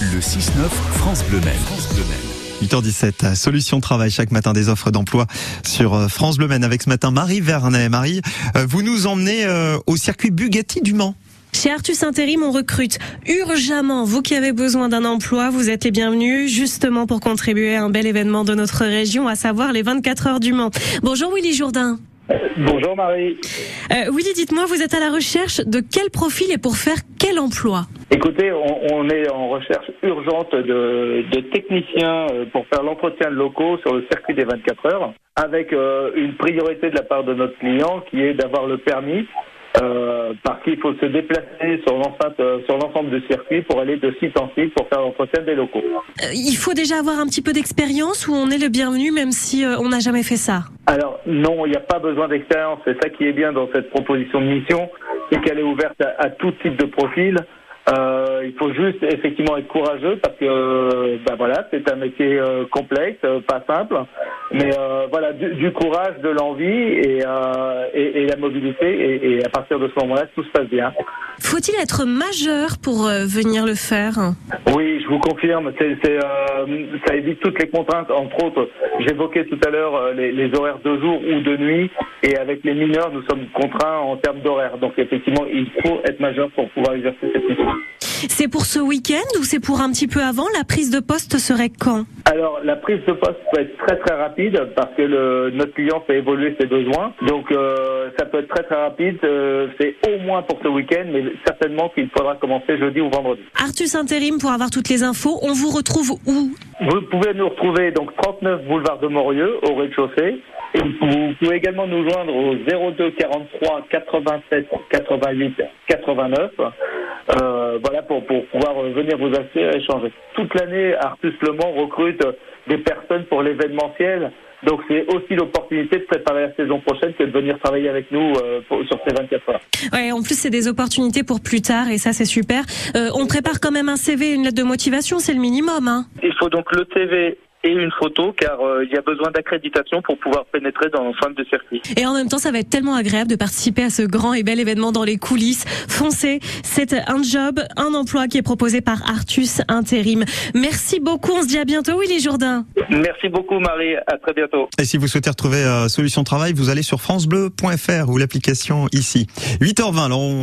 Le 6-9 France Bleu Maine. France Bleu Maine. 8h17, Solution Travail, chaque matin des offres d'emploi sur euh, France Bleu Maine avec ce matin Marie Vernet. Marie, euh, vous nous emmenez euh, au circuit Bugatti du Mans. Chez Artus Intérim, on recrute urgemment. Vous qui avez besoin d'un emploi, vous êtes les bienvenus, justement pour contribuer à un bel événement de notre région, à savoir les 24 heures du Mans. Bonjour Willy Jourdain. Bonjour Marie. Euh, Willy, dites-moi, vous êtes à la recherche de quel profil et pour faire quel emploi? Écoutez, on, on, est en recherche urgente de, de, techniciens euh, pour faire l'entretien de locaux sur le circuit des 24 heures, avec euh, une priorité de la part de notre client qui est d'avoir le permis euh, parce qu'il faut se déplacer sur l'enceinte, euh, sur l'ensemble du circuit pour aller de site en site pour faire l'entretien des locaux. Euh, il faut déjà avoir un petit peu d'expérience ou on est le bienvenu même si euh, on n'a jamais fait ça? Alors non, il n'y a pas besoin d'expérience. C'est ça qui est bien dans cette proposition de mission, c'est qu'elle est ouverte à, à tout type de profil. Euh, il faut juste effectivement être courageux parce que ben voilà, c'est un métier euh, complexe, euh, pas simple, mais euh, voilà du, du, courage, de l'envie et, et, et, la mobilité et, et, à partir de ce moment-là, tout se passe bien. Faut-il être majeur pour venir le faire? Oui, je vous confirme, ça évite toutes les contraintes. Entre autres, j'évoquais tout à l'heure les, les, horaires de jour ou de nuit et avec les mineurs, nous sommes contraints en termes d'horaire. Donc effectivement, il faut être majeur pour pouvoir exercer cette mission. C'est pour ce week-end ou c'est pour un petit peu avant La prise de poste serait quand Alors, la prise de poste peut être très très rapide parce que le, notre client fait évoluer ses besoins. Donc, euh, ça peut être très très rapide. Euh, c'est au moins pour ce week-end, mais certainement qu'il faudra commencer jeudi ou vendredi. Artus Intérim, pour avoir toutes les infos, on vous retrouve où Vous pouvez nous retrouver donc 39 boulevard de Morieux, au rez-de-chaussée. Et vous pouvez également nous joindre au 02 43 87 88 89. Euh, voilà pour, pour pouvoir venir vous inscrire et échanger. Toute l'année, Artus Le Mans recrute des personnes pour l'événementiel. Donc c'est aussi l'opportunité de préparer la saison prochaine que de venir travailler avec nous euh, pour, sur ces 24 heures. Ouais, en plus c'est des opportunités pour plus tard et ça c'est super. Euh, on prépare quand même un CV, une lettre de motivation, c'est le minimum. Hein. Il faut donc le CV et une photo car euh, il y a besoin d'accréditation pour pouvoir pénétrer dans l'enceinte de circuit. Et en même temps, ça va être tellement agréable de participer à ce grand et bel événement dans les coulisses. Foncez, c'est un job, un emploi qui est proposé par Artus Intérim. Merci beaucoup, on se dit à bientôt Willy Jourdain. Merci beaucoup Marie, à très bientôt. Et si vous souhaitez retrouver euh, Solution Travail, vous allez sur francebleu.fr ou l'application ici. 8h20, alors on